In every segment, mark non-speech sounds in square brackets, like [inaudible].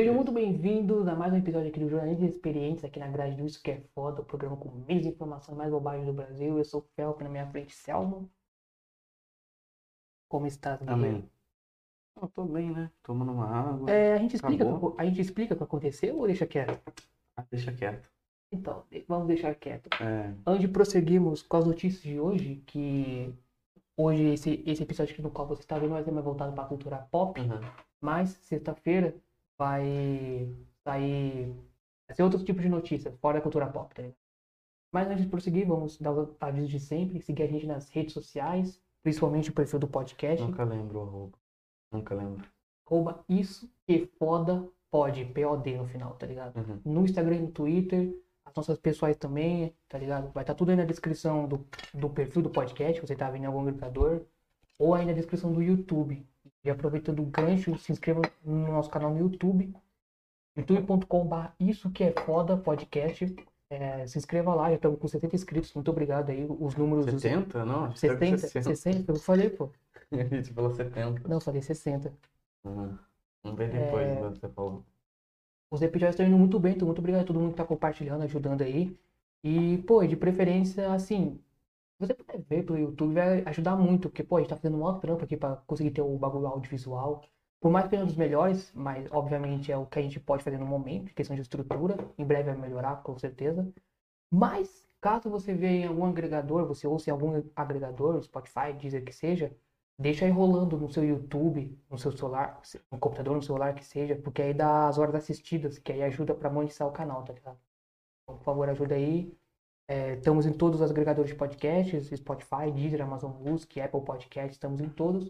Sejam muito bem-vindos a mais um episódio aqui do Jornalistas Experientes, aqui na grade do Isso Que É Foda, o programa com menos informação e mais bobagem do Brasil. Eu sou o Felp, na minha frente, Selmo. Como estás? Amém. Eu tô bem, né? Tomando uma água. É, a, gente explica, Acabou. a gente explica o que aconteceu ou deixa quieto? Ah, deixa quieto. Então, vamos deixar quieto. É, Antes de prosseguirmos com as notícias de hoje, que hoje esse, esse episódio aqui no qual você está vendo vai ser mais voltado para a cultura pop, mas sexta-feira vai sair vai ser outro tipo de notícia, fora da cultura pop, tá ligado? Mas antes de prosseguir, vamos dar os avisos de sempre, seguir a gente nas redes sociais, principalmente o perfil do podcast, Nunca lembro arroba. Nunca lembro. arroba isso que foda pode, P-O-D no final, tá ligado? Uhum. no Instagram e no Twitter, as nossas pessoais também, tá ligado? Vai estar tudo aí na descrição do, do perfil do podcast, você tá vendo em algum agregador, ou aí na descrição do YouTube. E aproveitando o gancho, se inscreva no nosso canal no YouTube, youtube.com.br isso que é foda podcast. É, se inscreva lá, já estamos com 70 inscritos, muito obrigado aí, os números... dos- 70? Não, a gente tá com 60, 60, eu falei, pô. [laughs] Gente falou 70. Não, eu falei 60. Uhum. Vamos ver depois É. você falou. Os episódios estão indo muito bem, então muito obrigado a todo mundo que tá compartilhando, ajudando aí. E, pô, de preferência, assim, você puder ver pelo YouTube, vai ajudar muito, porque, pô, a gente tá fazendo um maior trampo aqui pra conseguir ter o bagulho audiovisual. Por mais que seja um dos melhores, mas obviamente é o que a gente pode fazer no momento, questão de estrutura. Em breve vai melhorar, com certeza. Mas, caso você veja em algum agregador, você ouça em algum agregador, Spotify, Deezer, que seja, deixa aí rolando no seu YouTube, no seu celular, no computador, no celular, que seja, porque aí dá as horas assistidas, que aí ajuda pra monetizar o canal, tá ligado? Então, por favor, ajuda aí. É, estamos em todos os agregadores de podcasts, Spotify, Deezer, Amazon Music, Apple Podcast, estamos em todos.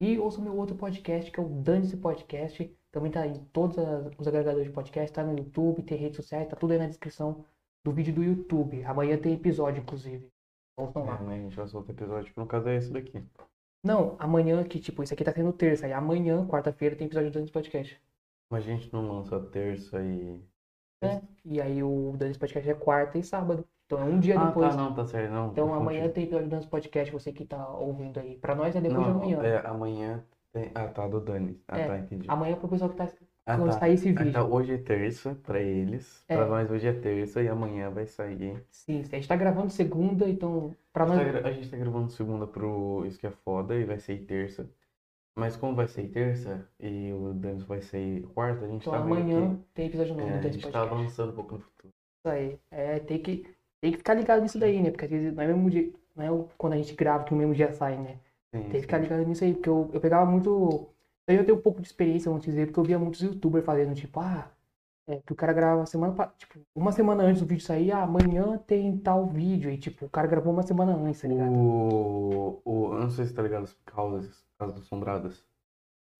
E ouça meu outro podcast, que é o Dane-se Podcast. Também tá em todos os agregadores de podcast, tá no YouTube, tem redes sociais, tá tudo aí na descrição do vídeo do YouTube. Amanhã tem episódio, inclusive. É, lá. mas a gente vai soltar episódio, que no caso é esse daqui. Não, amanhã que, tipo, isso aqui tá sendo terça. Aí amanhã, quarta-feira, tem episódio do Dane-se Podcast. Mas a gente não lança terça e. É, e aí o Dane-se Podcast é quarta e sábado. Então é um dia Ah, depois. tá, não, tá certo. Não, Então amanhã tem episódio do Dance Podcast, você que tá ouvindo aí. Pra nós é depois Não, de amanhã. É, amanhã tem. Ah, tá, do Dani. Ah, É, tá, entendi. Amanhã pro pessoal que tá Ah, quando tá. sair esse Ah, vídeo. Então, hoje é terça pra eles. É. Pra nós hoje é terça e amanhã vai sair. Sim, a gente tá gravando segunda, então pra A nós. tá a gente tá gravando segunda pro Isso Que é Foda e vai sair terça. Mas como vai ser terça e o Danis vai ser quarta, a gente Então tá amanhã que- tem episódio novo é, do a Dance gente tá Podcast. avançando um pouco no futuro. Isso aí. É, tem que, tem que ficar ligado nisso daí, né? Porque às vezes não é mesmo dia, não é o- quando a gente grava que no mesmo dia sai, né? Sim, Tem que ficar ligado nisso aí, porque eu, eu pegava muito. Eu já tenho um pouco de experiência, vamos dizer, porque eu via muitos youtubers fazendo, tipo, ah, é, que o cara grava semana, tipo, uma semana antes do vídeo sair, ah, amanhã tem tal vídeo, e tipo, o cara gravou uma semana antes, tá ligado? O, o, eu não sei se tá ligado as causas, casas assombradas.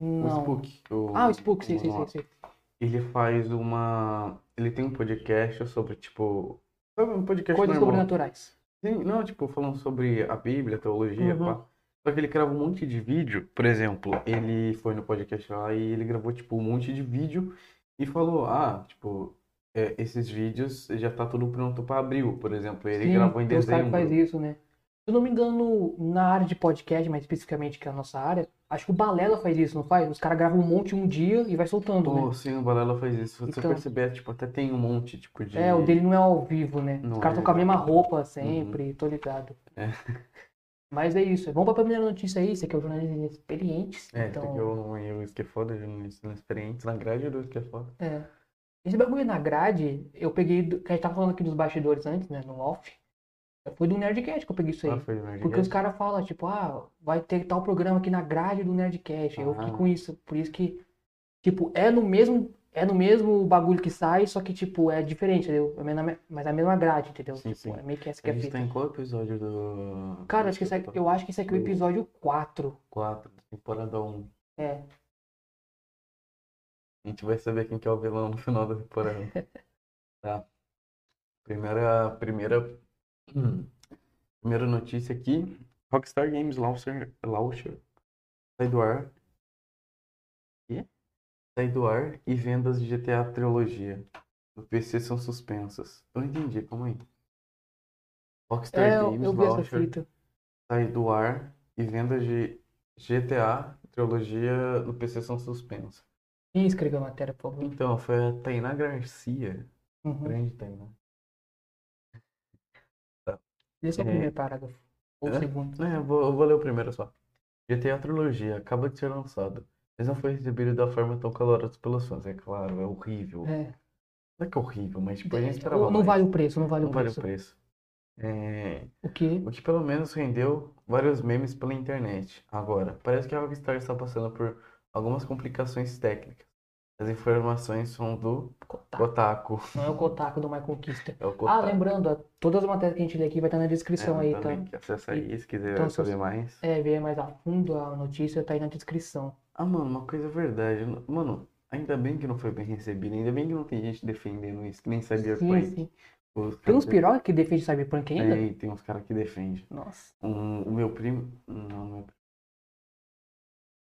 O Não. Spook. O, Ah, o Spook, sim, sim, o- sim, sim. Ele faz uma. Ele tem um podcast sobre, tipo. Sabe um podcast Coisas normal? sobrenaturais. Sim, não, tipo, falando sobre a Bíblia, a teologia, Uhum. pá. Só que ele grava um monte de vídeo. Por exemplo, ele foi no podcast lá e ele gravou, tipo, um monte de vídeo e falou, ah, tipo, é, esses vídeos já tá tudo pronto pra abril, por exemplo. Ele Sim, gravou em dezembro. faz isso, né? Se eu não me engano, na área de podcast, mais especificamente que é a nossa área, acho que o Balela faz isso, não faz? Os caras gravam um monte um dia e vai soltando, Pô, né? sim, o Balela faz isso. Se você Então. perceber, tipo, até tem um monte, tipo, de... É, o dele não é ao vivo, né? Não Os caras é. estão com a mesma roupa sempre, tô ligado. É. [laughs] Mas é isso. Vamos pra primeira notícia aí, esse aqui é o jornalismo inexperientes. É, então, aqui é o, é o Isso Que é Foda, jornalista inexperiente, na grade do Isso Que é Foda. é. Esse bagulho na grade, eu peguei, a gente tava falando aqui dos bastidores antes, né, no off. Foi do Nerdcast que eu peguei isso aí. Ah, foi o Nerdcast? Porque os caras falam, tipo, ah, vai ter tal programa aqui na grade do Nerdcast. Eu fiquei Ah. com isso. Por isso que, tipo, é no mesmo, é no mesmo bagulho que sai, só que, tipo, é diferente, entendeu? É na Mas é a mesma grade, entendeu? Sim, Tipo, sim. é meio que essa que A é a gente tá em qual episódio do... Cara, acho que esse aqui, eu acho que esse aqui é o Do- episódio 4. 4, temporada 1. É. A gente vai saber quem que é o vilão no final da temporada. [laughs] tá. Primeira, primeira, hum, primeira notícia aqui. Rockstar Games Launcher, Launcher sai do ar. Quê? Sai do ar e vendas de GTA Trilogia no PC são suspensas. Eu não entendi, calma aí. Rockstar É, Games eu Launcher sai do ar e vendas de GTA Trilogia no PC são suspensas. Quem escreveu a matéria, por favor? Então, foi a Tainá Garcia. Uhum. Grande Tainá. Esse é o primeiro parágrafo. Ou o É? segundo. É, eu vou, eu vou ler o primeiro só. GTA Trilogia acaba de ser lançado, mas não foi recebido da forma tão calorosa pelos fãs. É claro, é horrível. É. Não é que é horrível, mas tipo, a gente É, esperava não mais. vale o preço, não vale Não o vale o preço. preço. É, O quê? o que pelo menos rendeu vários memes pela internet. Agora, parece que a Rockstar está passando por algumas complicações técnicas. As informações são do Kotaku. Kotaku. Não é o Kotaku do My Conquista. É o Ah, Kotaku. lembrando, ó, todas as matérias que a gente lê aqui vai estar na descrição É, aí, tá tá? Acessa aí se quiser Então, saber mais. É, ver mais a fundo a notícia tá aí na descrição. Ah, mano, uma coisa é verdade. Mano, ainda bem que não foi bem recebido. Ainda bem que não tem gente defendendo isso, que nem Sim, Cyberpunk. sim. Os Tem uns piroca que defende Cyberpunk ainda? Tem, tem uns caras que defendem. Nossa, Um, o meu primo. Não, meu primo.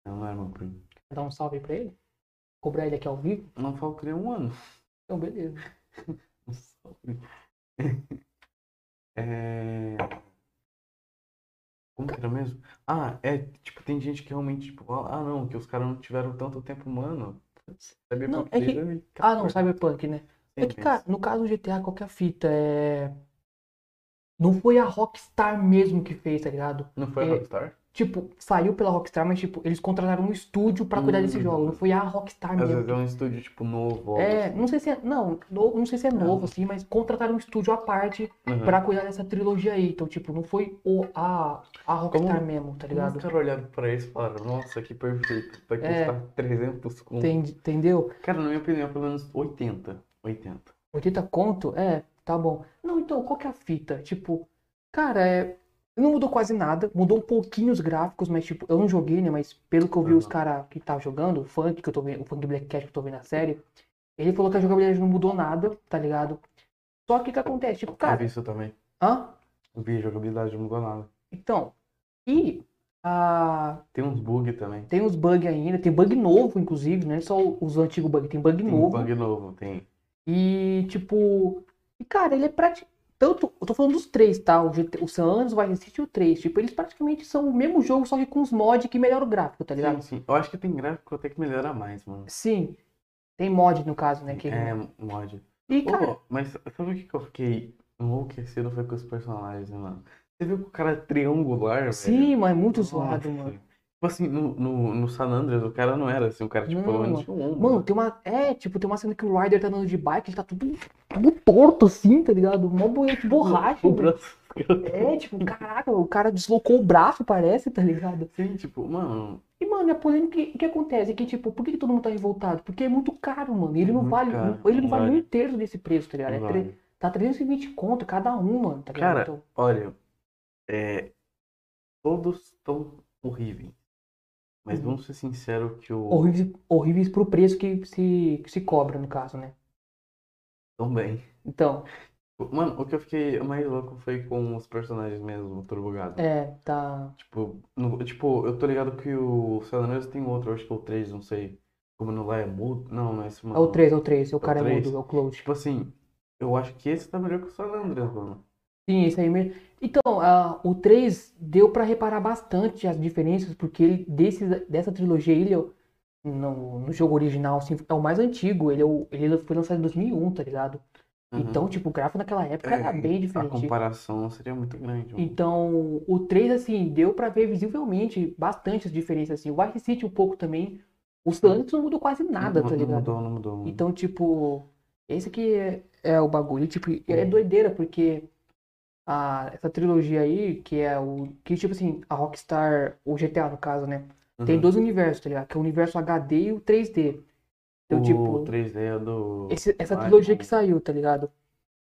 Não, não era meu primo. dar um salve pra ele? Cobrar ele aqui ao vivo? Não ele há um ano. Então, beleza. [laughs] Salve. É... Como que era mesmo? Ah, é, tipo, tem gente que realmente, tipo, ah, não, que os caras não tiveram tanto tempo, mano. Sabia Não, por é que- 2014. Ah, não, Cyberpunk, né? É que, Sim, cara, no caso do GTA, qual que é a fita? É... Não foi a Rockstar mesmo que fez, tá ligado? Não foi a é- Rockstar? Tipo, saiu pela Rockstar, mas, tipo, eles contrataram um estúdio pra cuidar desse jogo. Não foi a Rockstar Às mesmo. vezes é um estúdio, tipo, novo. É, assim. não sei se é. Não, no- não sei se é novo, assim, mas contrataram um estúdio à parte Uhum. pra cuidar dessa trilogia aí. Então, tipo, não foi o, a, a Rockstar Como- mesmo, tá ligado? os caras olharam pra isso e falaram, nossa, que perfeito. Vai É. custar 300 conto. Entende- Entendeu? Cara, na minha opinião, pelo menos 80. 80. 80 conto? É, tá bom. Não, então, qual que é a fita? Tipo, cara, é. Não mudou quase nada, mudou um pouquinho os gráficos, mas tipo, eu não joguei, né? Mas pelo que eu vi os Aham. caras que estavam jogando, o funk que eu tô vendo, o funk Black Cat que eu tô vendo na série, ele falou que a jogabilidade não mudou nada, tá ligado? Só que o que acontece? Tipo, Eu cara, vi isso também. hã? Eu vi, a jogabilidade não mudou nada. Então, e a Tem uns bugs também. Tem uns bugs ainda, tem bug novo, inclusive, não é só os antigos bugs, tem bug Tem novo. bug novo, tem. E, tipo, e, cara, ele é praticamente. Tanto, eu tô falando dos três, tá? O, GT, o San Andreas, o Vice City e o 3. Tipo, eles praticamente são o mesmo jogo, só que com os mods que melhoram o gráfico, tá ligado? Sim, sim. Eu acho que tem gráfico até que melhora mais, mano. Sim. Tem mod, no caso, né? Que... É, mod. E, Ô, cara, mas sabe o que que eu fiquei enlouquecido foi com os personagens, mano? Você viu que o cara é triangular, velho? sim, mas é muito Nossa. zoado, mano. Tipo assim, no, no, no San Andreas, o cara não era assim, o cara, tipo, Não, ombro. Mano, tem uma. É, tipo, tem uma cena que o Ryder tá andando de bike, ele tá tudo, tudo torto assim, tá ligado? Mó de borracha. O braço. É, tipo, caraca, o cara deslocou o braço, parece, tá ligado? Sim, tipo, mano, E, mano, a polêmica, o que acontece? É que, tipo, por que, que todo mundo tá revoltado? Porque é muito caro, mano. Ele É não vale, caro, ele não vale vale. um terço desse preço, tá ligado? É tre-. Tá 320 conto cada um, mano, tá ligado? Cara, Então, olha, é, todos estão horríveis. Mas Uhum. vamos ser sinceros que o horríveis, horríveis pro preço que se, que se cobra, no caso, né? também. Então, Mano, o que eu fiquei mais louco foi com os personagens mesmo, Turbo Gado. é, tá. Tipo, no- tipo, eu tô ligado que o San Andreas tem outro, acho que é o 3, não sei. Como no lá é mudo. Não, não é esse É mano. o 3, é o 3, o cara é três? mudo, é o Cloud. Tipo assim, eu acho que esse tá melhor que o San Andreas, mano. Sim, esse aí mesmo. Então, o 3 deu pra reparar bastante as diferenças, porque ele, desse, dessa trilogia, ele é o- no, no jogo original, assim, é o mais antigo. Ele, é o, ele foi lançado em 2001, tá ligado? Uhum. Então, tipo, o gráfico naquela época era É, bem A diferente. comparação seria muito grande, mano. Então, o 3, assim, deu pra ver visivelmente bastante as diferenças, assim. O Vice City um pouco também. O San Andreas não mudou quase nada, não, tá não ligado? mudou, não mudou. mano. Então, tipo, esse aqui é, é o bagulho. Tipo, é Uhum. doideira, porque a, essa trilogia aí, que é o. Que, tipo assim, a Rockstar, o GTA no caso, né? Tem Uhum. dois universos, tá ligado? Que é o universo HD e o 3D. Então, o tipo, 3D é do. esse- essa trilogia que saiu, tá ligado?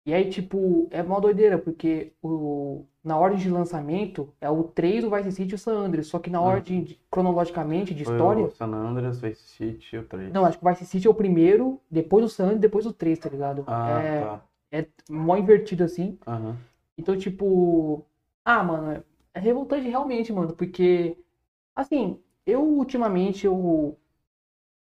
E aí, tipo, é uma doideira, porque o, na ordem de lançamento é o 3, o Vice City e o San Andreas. Só que na Uhum. ordem, de- cronologicamente, de Foi história. o San Andreas, Vice City e o 3. Não, acho que o Vice City é o primeiro, depois o San Andreas, depois o 3, tá ligado? Ah, é, tá. é mó invertido assim. Aham. Então, tipo. Ah, mano, é- revoltante realmente, mano, porque. Assim, eu ultimamente eu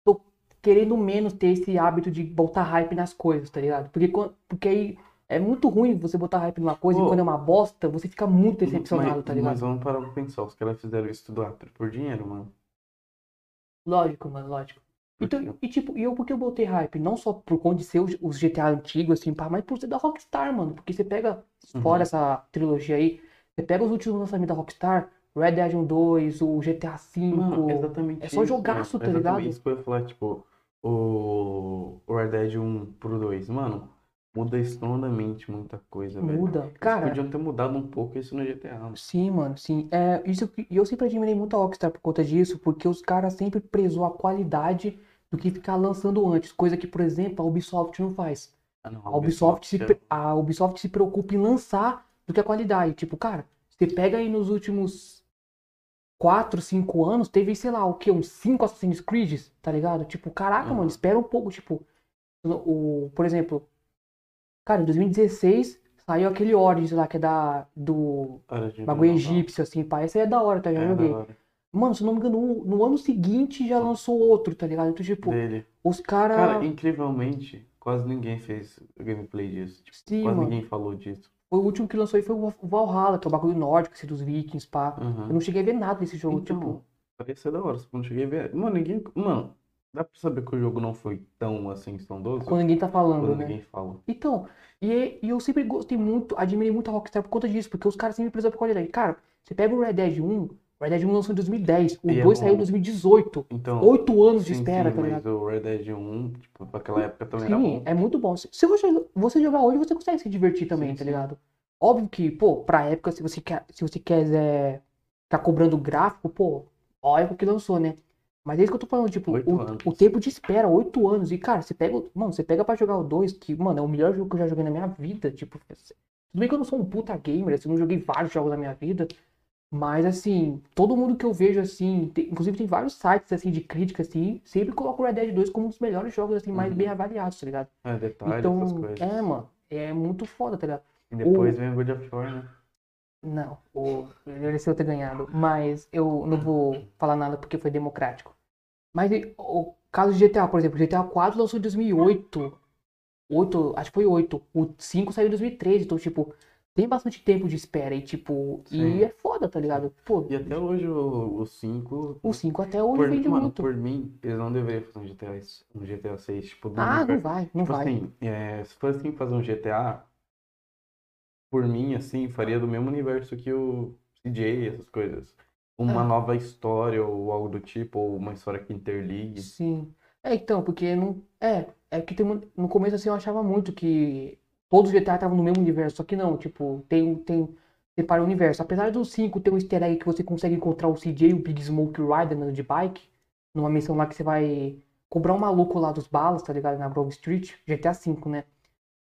tô querendo menos ter esse hábito de botar hype nas coisas, tá ligado? Porque, porque aí é muito ruim você botar hype numa coisa Pô. e quando é uma bosta, você fica muito decepcionado, mas, tá ligado? Mas vamos parar pra pensar, os caras fizeram isso tudo ah, por dinheiro, mano. Lógico, mano, lógico. Então, e tipo, e eu porque eu botei hype? Não só por conta de ser os, os GTA antigos, assim, pá, mas por ser da Rockstar, mano. Porque você pega, Uhum. fora essa trilogia aí, você pega os últimos lançamentos da Rockstar, Red Dead 1 2, o GTA V. Mano, exatamente é só jogaço, tá ligado? Isso que eu ia falar, tipo, o o Red Dead 1 pro 2, mano, muda estrondomente muita coisa, velho. Muda. Eles Cara, podiam ter mudado um pouco isso no GTA, mano. sim, mano, sim. É, isso, que- e eu sempre admirei muito a Rockstar por conta disso, porque os caras sempre prezou a qualidade do que ficar lançando antes. Coisa que, por exemplo, a Ubisoft não faz. Ah, não, A Ubisoft, se, é- a Ubisoft se preocupa em lançar do que a qualidade. Tipo, cara, você pega aí nos últimos 4, 5 anos, teve, sei lá, o quê? Uns 5 Assassin's Creed, tá ligado? Tipo, caraca, Uhum. mano, espera um pouco. Tipo, o, por exemplo, cara, em 2016 saiu aquele Origins lá, que é da, do bagulho egípcio, assim, pá. Esse aí é da hora, tá? Já É, joguei. Mano, se eu não me engano, no, no ano seguinte já lançou outro, tá ligado? Então, tipo, Dele. os caras. Cara, incrivelmente, quase ninguém fez gameplay disso. Tipo, Sim, quase mano. ninguém falou disso. O último que lançou aí foi o Valhalla, que é o bagulho nórdico, esse dos vikings, pá. Uhum. Eu não cheguei a ver nada desse jogo, Então, tipo. parece ser da hora, só não cheguei a ver. Mano, ninguém. Mano, dá pra saber que o jogo não foi tão assim estrondoso Quando ninguém tá falando, quando né? ninguém fala. Então, e, e eu sempre gostei muito, admirei muito a Rockstar por conta disso, porque os caras sempre prezam por qualidade. Cara, você pega o Red Dead 1, o Red Dead 1 lançou em 2010, o E é 2 saiu em bom. 2018. Então. Oito anos de espera, sim, tá mas ligado? o Red Dead 1, tipo, pra aquela época também era Sim, bom. é muito bom. Se se você, você jogar hoje, você consegue se divertir também, Sim, tá sim. ligado? Óbvio que, pô, pra época, se você quer, se você quiser ficar cobrando gráfico, pô, ó a época que lançou, né? Mas é isso que eu tô falando, tipo, o, o tempo de espera, oito anos. E, cara, você pega, o- mano, você pega pra jogar o 2, que, mano, é o melhor jogo que eu já joguei na minha vida. Tipo, tudo bem que eu não sou um puta gamer, assim, eu não joguei vários jogos na minha vida. Mas, assim, todo mundo que eu vejo, assim, tem- inclusive tem vários sites, assim, de crítica, assim, sempre coloca o Red Dead 2 como um dos melhores jogos, assim, mais Uhum. bem avaliados, tá ligado? É, detalhes, Então, essas coisas. é, mano, é muito foda, tá ligado? E depois vem o God of War, né? Não, o mereceu ter ganhado, mas eu não vou falar nada porque foi democrático. Mas e, o caso de GTA, por exemplo, GTA 4 lançou em 2008. 8, acho que foi 8. O 5 saiu em 2013, então, tipo, tem bastante tempo de espera e, tipo, Sim. e é foda, tá ligado? Pô, E até hoje o 5. o 5 até hoje por, vende mano, muito. por mim, eles não deveriam fazer um GTA, um GTA 6, tipo, Ah, não universo. vai, não Tipo vai. assim, é, se fosse assim fazer um GTA, por mim, assim, faria do mesmo universo que o CJ, essas coisas. Uma É. nova história ou algo do tipo, ou uma história que interligue. Sim. É, então, porque não. É, é que tem, no começo assim eu achava muito que todos os GTA estavam no mesmo universo, só que não, tipo, tem, tem, separa o universo. Apesar do 5 ter um easter egg que você consegue encontrar o CJ e o Big Smoke Rider andando de bike, numa missão lá que você vai cobrar um maluco lá dos balas, tá ligado? Na Grove Street, GTA 5, né?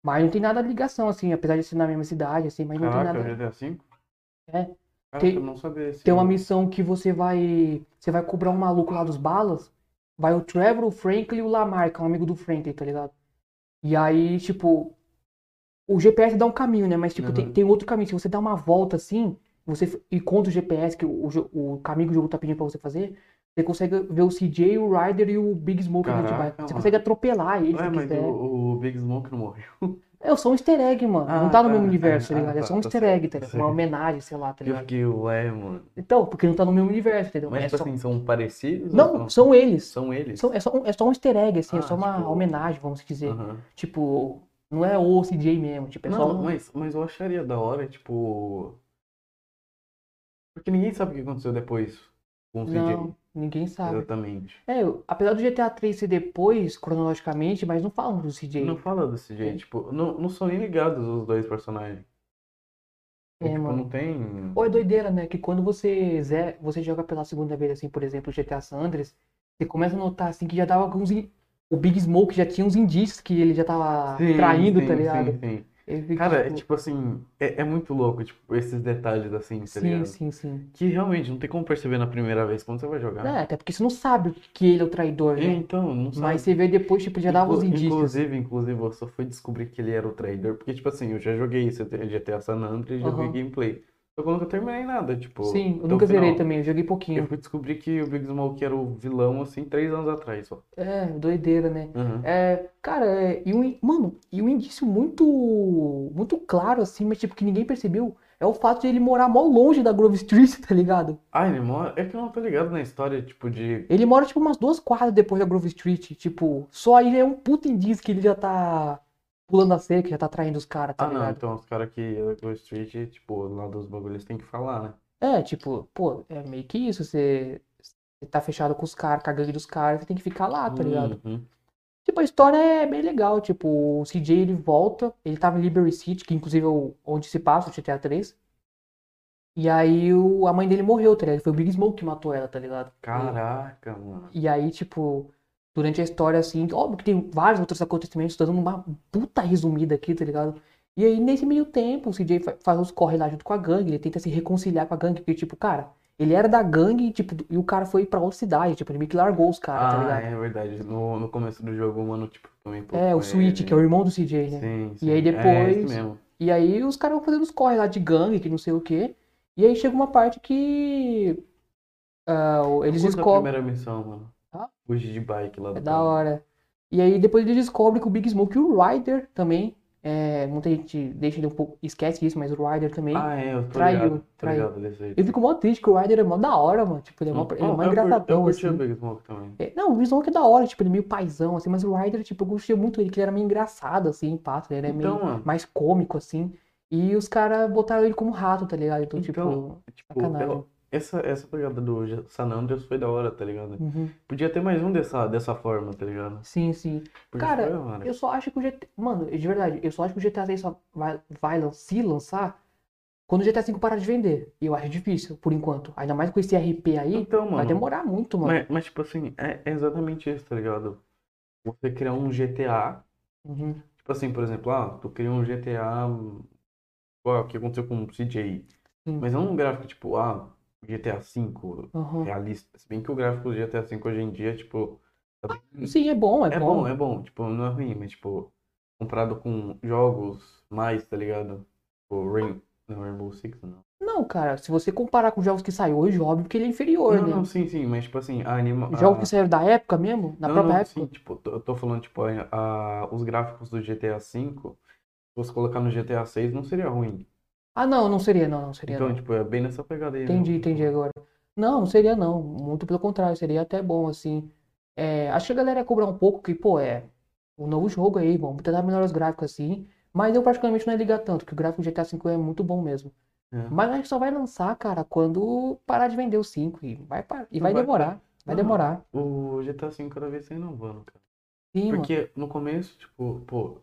Mas não tem nada de ligação, assim, apesar de ser na mesma cidade, assim, mas não tem Caraca, nada. o GTA V? É. Tem-. Tem uma missão que você vai. Você vai cobrar um maluco lá dos balas. Vai o Trevor, o Franklin e o Lamar, que é um amigo do Franklin, tá ligado? E aí, tipo. O GPS dá um caminho, né? Mas, tipo, tem, Uhum. tem outro caminho. Se você dá uma volta assim, você e conta o GPS, que o, o caminho que o jogo tá pedindo pra você fazer, você consegue ver o CJ, o Ryder e o Big Smoke Caraca. Você mano. consegue atropelar ele Ué, mas o, o Big Smoke não morreu. [laughs] É só um easter egg, mano. Ah, não tá no tá, mesmo universo, tá [laughs] ah, ligado? É tá, só um tá easter egg, tá tá ligado? Uma homenagem, sei lá, tá Eu ligado? fiquei, ué, mano. Então, porque não tá no mesmo universo, entendeu? Mas, É tipo só- assim, são parecidos? Não, são eles. São eles? São- é, só um, é só um easter egg, assim, é Ah, só uma tipo- homenagem, vamos dizer. Tipo, não é o CJ mesmo, tipo, é só Não, um... mas, mas eu acharia da hora, tipo. Porque ninguém sabe o que aconteceu depois com o CJ. Não, ninguém sabe. Exatamente. É, eu- apesar do GTA 3 ser depois, cronologicamente, mas não falam do CJ. Não fala do CJ, É. tipo, não, não são nem ligados os dois personagens. É, tipo, mano. não tem. Ou é doideira, né? Que quando você, ze- você joga pela segunda vez, assim, por exemplo, o GTA San Andreas, você começa a notar, assim, que já dava alguns... O Big Smoke já tinha uns indícios que ele já tava Sim, traindo, sim, tá ligado? Sim, sim. Fica, Cara, é tipo, tipo assim, é, é muito louco, tipo, esses detalhes assim, tá sim, ligado? sim, sim. Que realmente não tem como perceber na primeira vez quando você vai jogar. É, até porque você não sabe que ele é o traidor, É, né? então, não sabe. Mas você vê depois, tipo, já dava os indícios. Inclusive, inclusive, eu só fui descobrir que ele era o traidor, porque, tipo assim, eu já joguei esse GTA San Andreas e já vi gameplay. Eu nunca terminei nada, tipo. Sim, eu nunca zerei também, eu joguei Eu pouquinho. fui descobrir que o Big Smoke era o vilão, assim, três anos atrás só. É, doideira, né? Uhum. É, cara, é, e um, mano, e um indício muito, muito claro, assim, mas tipo, que ninguém percebeu, é o fato de ele morar mó longe da Grove Street, [laughs] tá ligado? Ah, ele mora. É que eu não tô ligado na história, tipo, de. Ele mora, tipo, umas duas quadras depois da Grove Street, tipo, só aí é um puta indício que ele já tá pulando a cerca, já tá traindo os caras, tá Ah, não, ligado? então os caras que é da Grove Street, tipo, lá dos bagulhos tem que falar, né? É, tipo, pô, é meio que isso, você, você tá fechado com os caras, com a gangue dos caras, você tem que ficar lá, tá ligado? Uhum. Tipo, a história é bem legal, tipo, o CJ ele volta, ele tava em Liberty City, que inclusive é onde se passa o GTA 3. E aí o, a mãe dele morreu, tá ligado? Foi o Big Smoke que matou ela, tá ligado? Caraca, mano. E aí, tipo, durante a história, assim, óbvio que tem vários outros acontecimentos, tô dando uma puta resumida aqui, tá ligado? E aí, nesse meio tempo, o CJ fa- faz os corre lá junto com a gangue, ele tenta se reconciliar com a gangue, porque, tipo, cara, ele era da gangue, tipo, e o cara foi pra outra cidade, tipo, ele meio que largou os caras, tá Ah, ligado? é verdade. No, no começo do jogo, mano, tipo, também É, o Switch, ele. que é o irmão do CJ, né? Sim, E aí sim. É depois- mesmo. E aí os caras vão fazendo os corre lá de gangue, que não sei o quê. E aí chega uma parte que ah, o- eles Eu curto a descobrem. primeira missão, mano. Fugir de bike lá do É da hora. E aí depois eles descobrem que o Big Smoke e o Ryder também. é, muita gente deixa ele um pouco. Esquece isso, mas o Ryder também. Ah, é, eu tô Traiu, ligado. Tô traiu. ligado desse aí. Eu fico mó triste que o Ryder é mó da hora, mano. Tipo, ele é mó, ele é mó eu, engraçadão, eu curti assim. o Big Smoke também. É, não, o Big Smoke é da hora, tipo, ele é meio paizão, assim, mas o Ryder, tipo, eu gostei muito dele, que ele era meio engraçado, assim, pá, ele era Então, meio mano. mais cômico, assim. E os caras botaram ele como rato, tá ligado? Então, Então, tipo, Tipo, sacanagem. eu- essa, essa pegada do San Andreas foi da hora, tá ligado? uhum. Podia ter mais um dessa, dessa forma, tá ligado? Sim, sim. Porque Cara, foi. Eu só acho que o GTA. Mano, de verdade, eu só acho que o GTA 6 só vai, vai se lançar quando o GTA 5 parar de vender. E eu acho difícil, por enquanto. Ainda mais com esse RP aí, Então, vai mano. demorar muito, mano. Mas, mas, tipo assim, é, é exatamente isso, tá ligado? Você criar um GTA. Uhum. Tipo assim, por exemplo, ah, tu cria um GTA. Igual o que aconteceu com o CJ. Sim. Mas não um gráfico tipo, ah, GTA V Uhum. realista. Se bem que o gráfico do GTA V hoje em dia, tipo. tá bem- Sim, é bom, é, É bom. bom, é bom. Tipo, não é ruim, mas, tipo, comparado com jogos mais, tá ligado? Tipo, Rain... não, Rainbow Six, não. Não, cara, se você comparar com jogos que saem hoje, óbvio que ele é inferior, Não, né? não, sim, sim, mas, tipo assim, a anima... Jogos a- que saíram da época mesmo, na Não, própria não, época. sim, tipo, eu tô falando, tipo, a, a- os gráficos do GTA V, se fosse colocar no GTA 6, não seria ruim. Ah, não, não seria, não, não seria. Então, não. tipo, é bem nessa pegada aí, Entendi, né? entendi agora. Não, não seria não. Muito pelo contrário, seria até bom, assim. É, acho que a galera ia cobrar um pouco, que, pô, é um novo jogo aí, vamos tentar melhorar os gráficos assim. Mas eu particularmente não ia ligar tanto, que o gráfico do GTA V é muito bom mesmo. É. Mas acho que só vai lançar, cara, quando parar de vender o 5. E vai, par- e vai vai- demorar. Vai Não, demorar. O GTA V cada vez tá inovando, cara. Sim, mano. Porque no começo, tipo, pô,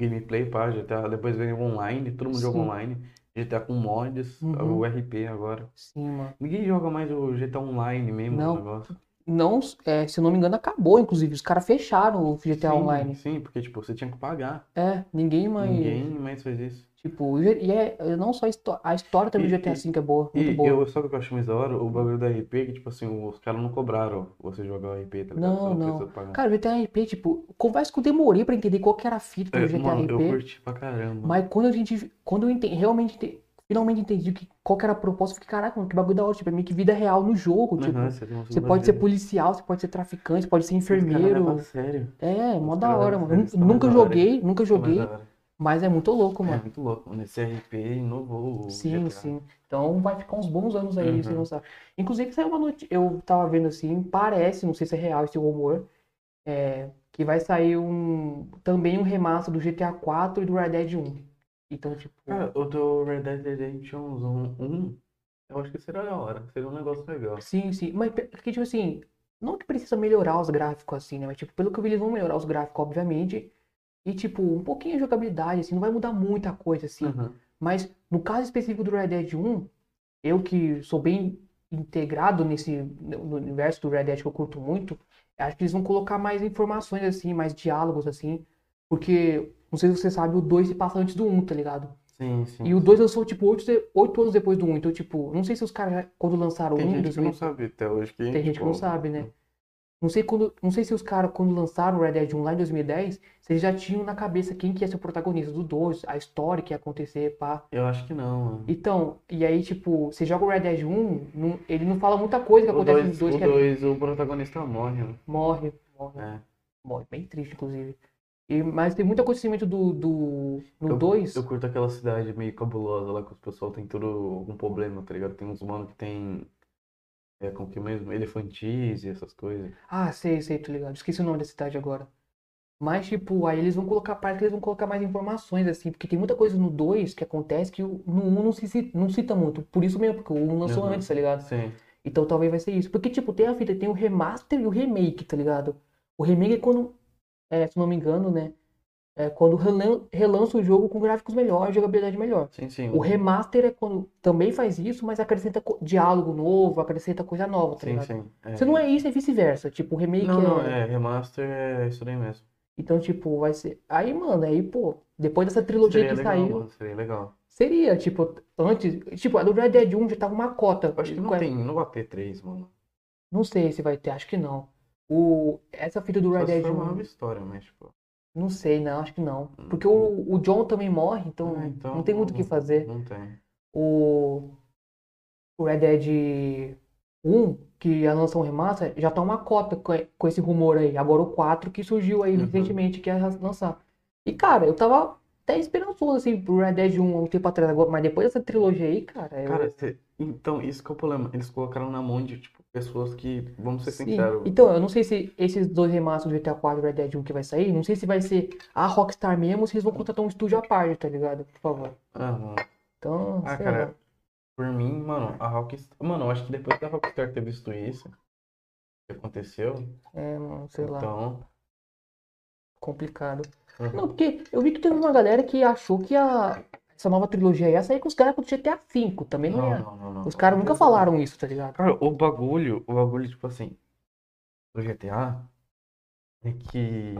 gameplay, pá, GTA, depois veio online, todo mundo joga Sim. online. GTA com mods, Uhum. o RP agora. Sim, mano. Ninguém joga mais o GTA Online mesmo, Não. negócio. Não, é, se eu não me engano, acabou, inclusive. Os caras fecharam o GTA Sim, Online. Sim, porque, tipo, você tinha que pagar. É, ninguém mais. Ninguém mais faz isso. Tipo, e é, não só a, histó- a história também do GTA V é boa, muito E boa. eu, sabe o que eu acho mais da hora? O bagulho da RP, que, tipo assim, os caras não cobraram você jogar o RP, tá ligado? Não, não. pagar. Cara, o GTA RP, tipo, confesso que eu demorei pra entender qual que era a fita do É, GTA mano, eu RP, curti pra caramba. mas quando a gente, quando eu entendi, realmente, ente- finalmente entendi que, qual que era a proposta, eu fiquei, caraca, mano, que bagulho da hora, tipo, é meio que vida real no jogo, tipo, Aham, você você pode ser policial, você pode ser traficante, você pode ser enfermeiro, sério. é, mó da hora, mano, nunca joguei, nunca é joguei. Mas é muito louco, É mano. muito louco. Nesse RP inovou o Sim, GTA. sim. Então vai ficar uns bons anos aí Uhum. sem lançar. Inclusive saiu uma notícia, eu tava vendo assim, parece, não sei se é real esse rumor, é, que vai sair um também um remaster do GTA 4 e do Red Dead 1. Então, tipo, Cara, o do Red Dead Redemption 1, eu acho que seria da hora. Seria um negócio legal. sim, sim, mas porque tipo assim, não que precisa melhorar os gráficos assim, né? Mas tipo, pelo que eu vi, eles vão melhorar os gráficos, obviamente. E tipo, um pouquinho a jogabilidade assim, não vai mudar muita coisa assim. Uhum. Mas no caso específico do Red Dead 1, eu que sou bem integrado nesse no universo do Red Dead que eu curto muito, acho que eles vão colocar mais informações assim, mais diálogos assim, porque não sei se você sabe, o 2 se passa antes do 1, tá ligado? Sim, sim. E o 2 lançou tipo 8, anos depois do 1, então tipo, não sei se os caras quando lançaram o Tem 1 em gente que não 2000, sabe até hoje que. tem gente que tipo, não sabe, né? Não sei, quando, não sei se os caras, quando lançaram o Red Dead 1 lá em 2010, se eles já tinham na cabeça quem que ia ser o protagonista do 2, a história que ia acontecer, pá. Eu acho que não, mano. Então, e aí, tipo, você joga o Red Dead 1, não- ele não fala muita coisa que O acontece 2, nos dois, o que é- 2, o protagonista morre, né? morre, morre, É. morre. Bem triste, inclusive. E, mas tem muito acontecimento do, do, no Eu- 2. Eu curto aquela cidade meio cabulosa lá que os pessoal tem tudo algum problema, tá ligado? Tem uns mano que tem. É, como que mesmo? Elefantis e essas coisas. Ah, sei, sei, tô ligado. Esqueci o nome da cidade agora. Mas, tipo, aí eles vão colocar parte que eles vão colocar mais informações, assim, porque tem muita coisa no 2 que acontece que no 1 não se cita, não cita muito. Por isso mesmo, porque o 1 lançou Uhum. antes, tá ligado? Sim. Então talvez vai ser isso. Porque, tipo, tem a fita, tem o remaster e o remake, tá ligado? O remake é quando, é, se não me engano, né? É quando relan- relança o jogo com gráficos melhores, jogabilidade melhor. Sim, sim. O remaster é quando também faz isso, mas acrescenta diálogo novo, acrescenta coisa nova, tá Sim, ligado? sim. É. Se não é isso, é vice-versa. Tipo, o remake Não, é. não, é. Remaster é isso daí mesmo. Então, tipo, vai ser. Aí, mano, aí, pô, depois dessa trilogia Seria que legal, saiu, mano. Seria legal. seria, tipo, antes. Tipo, a do Red Dead 1 já tava uma cota. Eu acho que não Com- tem, não vai ter três, mano. Não sei se vai ter, acho que não. O... Essa fita do Red Dead for uma 1. nova história, mas, tipo. Não sei, não, acho que não. Porque o, o John também morre, então, ah, então não tem muito o que fazer. Não tem. O, o Red Dead 1, que ia lançar um remaster, já tá uma cota com, esse rumor aí. Agora o 4 que surgiu aí Uhum. recentemente, que ia lançar. E, cara, eu tava até esperançoso, assim, pro Red Dead 1 há um tempo atrás agora, mas depois dessa trilogia aí, cara, eu... Cara, cê- então, isso que é o problema. Eles colocaram na mão de, tipo, pessoas que, vamos ser Sim. sinceros. Então, eu não sei se esses dois remasters do GTA 4 e Red Dead 1 que vai sair, não sei se vai ser a Rockstar mesmo ou se eles vão contratar um estúdio à parte, tá ligado? Por favor. Aham. Então, Ah, cara, lá. por mim, mano, a Rockstar. Mano, eu acho que depois da Rockstar ter visto isso, que aconteceu, É, mano, sei lá, então. complicado. uhum. Não, porque eu vi que teve uma galera que achou que a, essa nova trilogia ia sair com os caras do GTA V, também não Não, não, não, não. Os caras nunca falaram isso, tá ligado? Cara, o bagulho, o bagulho, tipo assim, do GTA é que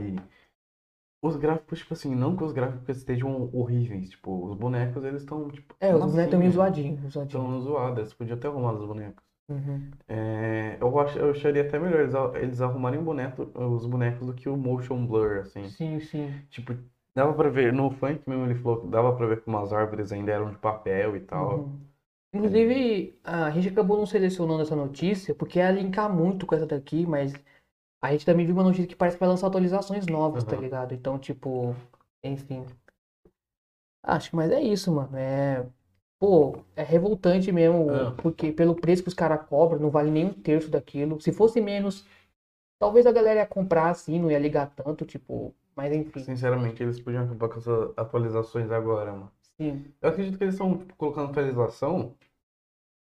os gráficos, tipo assim, não que os gráficos estejam horríveis, tipo, os bonecos, eles estão, tipo, É, os bonecos estão meio assim, zoadinhos. Estão zoados, eles podiam ter arrumado os bonecos. Uhum. É, eu, ach, eu acharia até melhor eles, eles arrumarem boneco, os bonecos do que o motion blur, assim. Sim, sim. Tipo, dava pra ver, no funk mesmo ele falou que dava pra ver que umas árvores ainda eram de papel e tal. Uhum. Inclusive, a gente acabou não selecionando essa notícia porque ia linkar muito com essa daqui, mas a gente também viu uma notícia que parece que vai lançar atualizações novas, tá Uhum. ligado? Então, tipo, enfim. Acho que, mas é isso, mano. É. Pô, é revoltante mesmo, É. porque pelo preço que os caras cobram, não vale nem um terço daquilo. Se fosse menos, talvez a galera ia comprar assim, não ia ligar tanto, tipo, mas enfim. Sinceramente, eles podiam acabar com essas atualizações agora, mano. Sim. Eu acredito que eles estão tipo, colocando atualização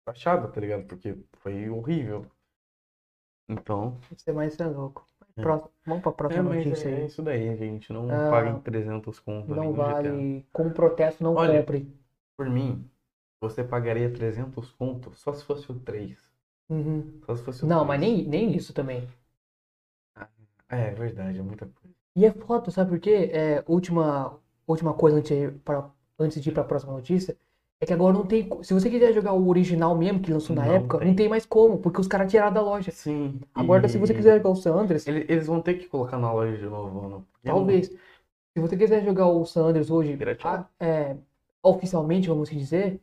fachada, tá ligado? Porque foi horrível. Então, Você mais é louco. É. Próximo- Vamos pra é, próxima mas notícia é aí. isso daí, gente. Não Ah, paguem 300 conto Não vale. Como protesto, não Olha, compre. Por mim, você pagaria 300 conto só se fosse o 3. Uhum. Só se fosse o Não, 3. mas nem, nem isso também. É, é verdade, é muita coisa. E é foda, sabe por quê? É, última, última coisa antes de, ir pra, antes de ir pra próxima notícia. É que agora não tem. Se você quiser jogar o original mesmo, que lançou na Não época, tem. não tem mais como, porque os caras tiraram da loja. Sim. Agora, e se você quiser jogar o San Andreas, ele- Eles vão ter que colocar na loja de novo, não- talvez. Se você quiser jogar o San Andreas hoje, a- é, oficialmente, vamos assim dizer,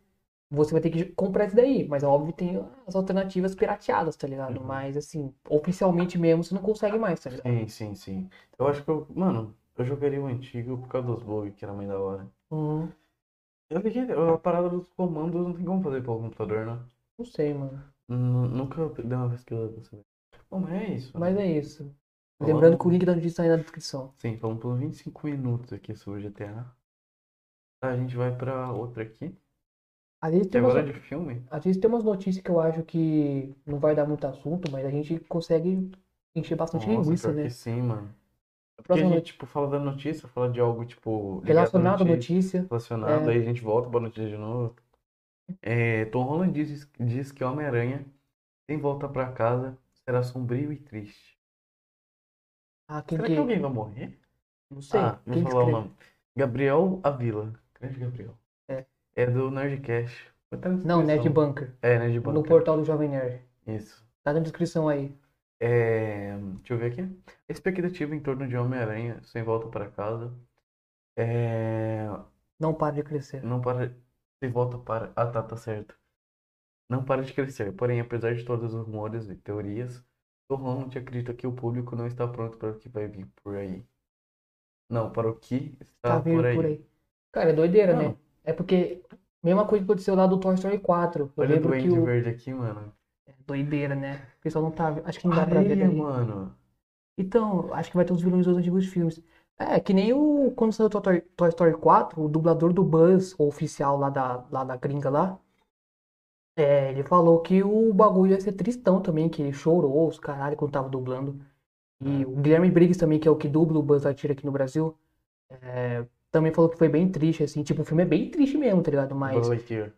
você vai ter que comprar isso daí. Mas óbvio tem as alternativas pirateadas, tá ligado? Uhum. Mas assim, oficialmente mesmo, você não consegue mais, tá ligado? Sim, sim, sim. Eu acho que eu. Mano, eu jogaria o antigo por causa dos bugs, que era mais da hora. Uhum. Eu liguei, a parada dos comandos não tem como fazer pelo computador, né? Não sei, mano. Nu- Nunca dei uma pesquisa pra saber. Bom, mas é isso. Mas né? é isso. Lembrando que o link da notícia tá aí na descrição. Sim, vamos por 25 minutos aqui sobre GTA. Tá, a gente vai pra outra aqui. Às vezes tem umas, é de filme. às vezes tem umas notícias que eu acho que não vai dar muito assunto, mas a gente consegue encher bastante Nossa, linguiça, né? que sim, mano. Porque Próxima a gente, tipo, fala da notícia, fala de algo, tipo, Relacionado à notícia. relacionado, É. aí a gente volta pra notícia de novo. É, Tom Holland diz, diz que Homem-Aranha, sem volta pra casa, será sombrio e triste. Ah, quem Será que. que alguém vai morrer? Não sei. Ah, que falar o nome. Gabriel Avila. Grande Gabriel. É. Do Nerdcast. Não, Nerd. Bunker. É, Nerd No Bunker. portal do Jovem Nerd. Isso. Tá na descrição aí. É, deixa eu ver aqui. Expectativa em torno de Homem-Aranha sem volta para casa. É, Não para de crescer. não para. Sem volta para. Ah, tá, tá certo. Não para de crescer. Porém, apesar de todos os rumores e teorias, o Ronald acredita que o público não está pronto para o que vai vir por aí. Não, para o que está Tá por aí. por aí. Cara, é doideira, Não. né? É porque. Mesma coisa que aconteceu lá do Toy Story 4. Eu Olha o Duende o. Verde aqui, mano. É doideira, né? O pessoal não tá. Acho que não dá pra ver. Areia, daí. mano. Então, acho que vai ter os vilões dos antigos filmes. É, que nem o. Quando saiu o Toy, Toy Story 4, o dublador do Buzz, o oficial lá da, lá da gringa lá. É, ele falou que o bagulho ia ser tristão também, que ele chorou os caralho quando tava dublando. E o Guilherme Briggs também, que é o que dubla o Buzz Lightyear aqui no Brasil, é, também falou que foi bem triste, assim. Tipo, o filme é bem triste mesmo, tá ligado? Mas. Lightyear.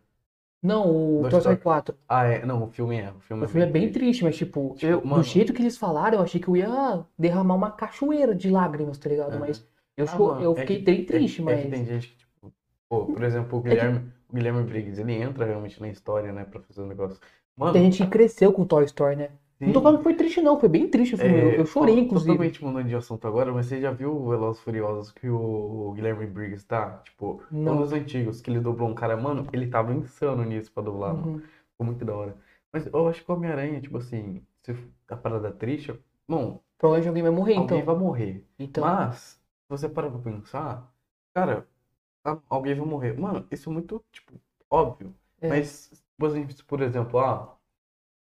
Não, o Toy Story Story. 4. Ah, é. Não, o filme é. O filme O filme é bem triste, mas tipo, Tipo, eu- mano- do jeito que eles falaram, eu achei que eu ia derramar uma cachoeira de lágrimas, tá ligado? Aham. Mas eu, Ah, mano, eu é fiquei que- bem triste, é, mas. É que tem gente que, tipo, pô, por exemplo, o Guilherme, o Guilherme Briggs, ele entra realmente na história, né, pra fazer o negócio. Mano, Tem gente que cresceu com Toy Story, né? Não tô falando que foi triste, não, foi bem triste o filme. eu, é, eu chorei, to- inclusive. Totalmente mudando de assunto agora, mas você já viu o Velozes Furiosos que o, o Guilherme Briggs tá? Tipo, Não. um dos antigos, que ele dublou um cara, mano, ele tava insano nisso pra dublar, mano. Uhum. Ficou muito da hora. Mas eu acho que o Homem-Aranha, tipo assim, se a parada triste, bom, Provavelmente alguém vai morrer, alguém então. vai morrer. Então, Mas, se você parar pra pensar, cara, alguém vai morrer. Mano, isso é muito, tipo, óbvio. É. Mas, por exemplo, por exemplo, ah,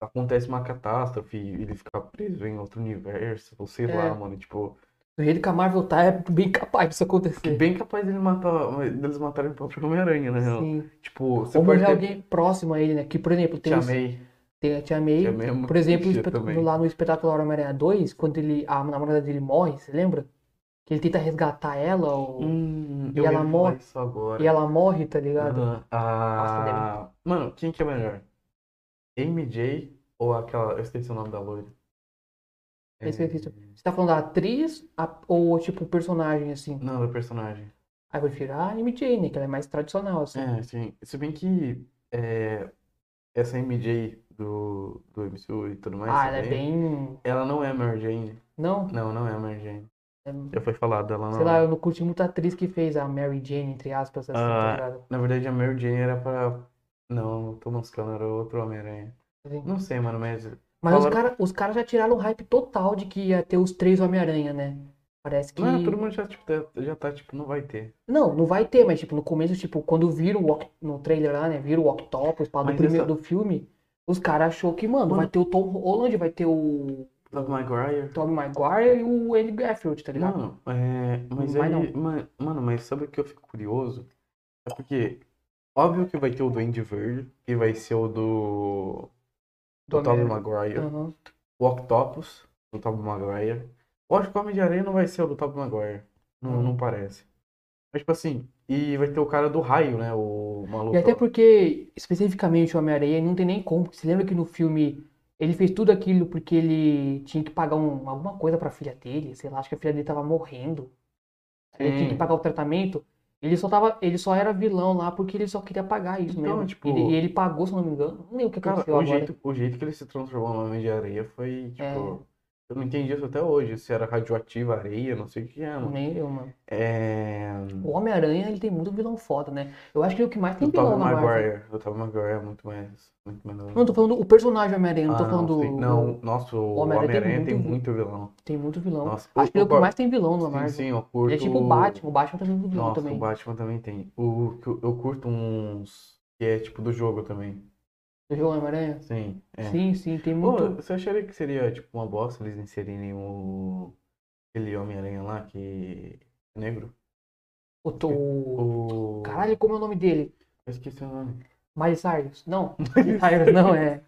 acontece uma catástrofe e ele fica preso em outro universo, ou sei É. lá, mano, tipo, do jeito que a Marvel tá, é bem capaz disso que acontecer. bem capaz dele matar, deles matarem o próprio Homem-Aranha, né? Sim. Tipo, você Ou pode morrer ter... alguém próximo a ele, né? Que, por exemplo, tem, Te os- amei, tem a Tia May. te amei Por exemplo, espet- lá no espetáculo Homem-Aranha 2, quando ele, a namorada dele morre, você lembra? Que ele tenta resgatar ela, ou... Hum, E ela morre. e ela morre, tá ligado? Ah, Nossa, mano, quem que é melhor? MJ ou aquela. Eu esqueci o nome da loira. É, Você tá falando da atriz a- ou, tipo, o personagem, assim? Não, do personagem. Aí eu prefiro a MJ, né? Que ela é mais tradicional, assim. É, sim. Se bem que é, essa MJ do, do MCU e tudo mais, ah, ela é também, bem... ela não é a Mary Jane. Não? Não, não é a Mary Jane. É- Já foi falado, ela não Sei lá, é. eu não curti muito a atriz que fez a Mary Jane, entre aspas, assim, tá Ah? Na verdade, a Mary Jane era pra. Não, tô moscando, era outro Homem-Aranha. Não sei, mano, mas. Mas os falaram- caras os cara já tiraram o hype total de que ia ter os três Homem-Aranha, né? Parece que... Não, todo mundo já, tipo, tá- já tá, tipo, não vai ter. Não, não vai ter, mas tipo, no começo, tipo, quando viram o no trailer lá, né? Viram o Octopus, pá, do Mas primeiro essa- do filme, os caras achou que, mano, Mano- vai ter o Tom Holland, vai ter o Tobey Maguire. Tobey Maguire e o Andy Garfield, tá ligado? Mano, é, mas vai aí, ma- mano, mas sabe o que eu fico curioso? É porque, óbvio que vai ter o Duende Verde, que vai ser o do, do Tobey Homem-Aranha. Maguire, Aham. o Octopus, do Tobey Maguire. Eu acho que o Homem de Aranha não vai ser o do Tobey Maguire, não, Uhum. não parece. Mas, tipo assim, e vai ter o cara do raio, né, o maluco. E até porque, especificamente, o Homem-Aranha não tem nem como. Você lembra que no filme ele fez tudo aquilo porque ele tinha que pagar um- alguma coisa pra filha dele, sei lá, acho que a filha dele tava morrendo. Ele tinha que pagar o tratamento. Ele só tava, ele só era vilão lá porque ele só queria pagar isso Então, mesmo. tipo- Ele- E ele, pagou, se não me engano. Lembro o que Cara, aconteceu o agora. jeito, o jeito que ele se transformou no Homem de Areia foi, tipo... É. Eu não entendi isso até hoje, se era radioativa, areia, não sei o que é, mano. Nem eu, mano. É... O Homem-Aranha, ele tem muito vilão foda, né? Eu acho que o que mais tem Do vilão na Marvel. Maguire. Do Tobey Maguire é muito mais. Muito melhor. Não, tô falando o personagem Homem-Aranha, não tô Ah, falando não, do. sim. Não, nossa, o Homem-Aranha tem Homem-Aranha tem muito- muito vilão. Tem muito vilão. Nossa, acho que é o que mais tem vilão na Sim, Marvel. sim, eu curto. É tipo o Batman. O Batman tem muito vilão Nossa, também. o Batman também tem. O, eu curto uns. Que é tipo do jogo também. Do jogo Homem-Aranha? Sim, é. Sim, sim, tem Pô, muito. você acharia que seria tipo uma bosta eles inserirem o. Aquele Homem-Aranha lá que. é negro? O, to- o... Caralho, como é o nome dele? Eu esqueci o nome. Miley Cyrus? Não, [laughs] Miley Cyrus não, é.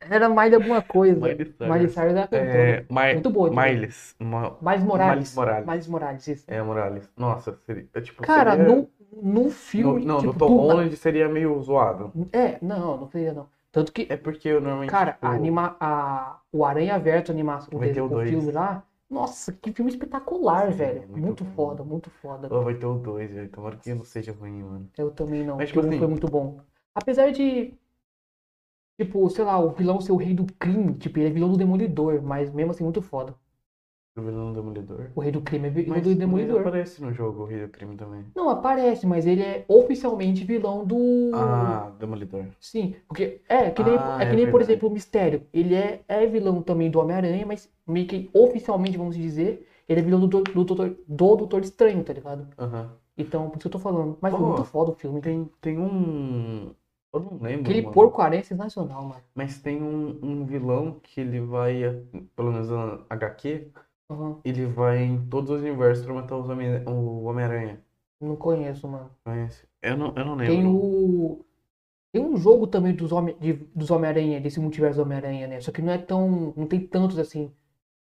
Era Miley alguma coisa. Miley Cyrus. Miley Cyrus é a cantora. É, Mi- Muito boa. também. Miles. Ma- Miles Morales. Miles Morales. Miles Morales, isso. É, Morales. Nossa, seria. é, tipo, Cara, seria- no, no filme. No, não, tipo, no Tom na- Holland seria meio zoado. É, não, não seria não. Tanto que, É porque eu normalmente. cara, tipo, a anima, a, o Aranha Verso animação dele, ter o dois. filme lá. Nossa, que filme espetacular, Sim, velho. muito Muito, foda, muito foda. oh, vai ter o 2, velho. Tomara que não seja ruim, mano. Eu também não, Mas, tipo o assim- foi muito bom. Apesar de. Tipo, sei lá, o vilão ser o rei do crime. Tipo, ele é vilão do Demolidor, mas mesmo assim, muito foda. O vilão do Demolidor. O rei do crime é vilão Mas, do mas Demolidor. aparece no jogo o Rei do Crime também. Não aparece, mas ele é oficialmente vilão do. Ah, Demolidor. Sim, porque é que nem, Ah, é que é nem por verdade. exemplo, o Mistério. Ele é, é vilão também do Homem-Aranha, mas meio que oficialmente, vamos dizer, ele é vilão do, do, do, Doutor- do Doutor Estranho, tá ligado? Aham. Então, por isso eu tô falando. Mas foi muito foda o filme. Tem, tem um. Eu não lembro. Aquele mano. porco-aranha é sensacional, mano. Mas tem um, um vilão que ele vai, pelo menos na HQ, Aham. ele vai em todos os universos pra matar os Homem- o Homem-Aranha. Não conheço, mano. Conhece? Eu não, eu não Tem lembro. o. Tem um jogo também dos Homem, de- dos Homem-Aranha, desse multiverso do Homem-Aranha, né? Só que não é tão. Não tem tantos assim.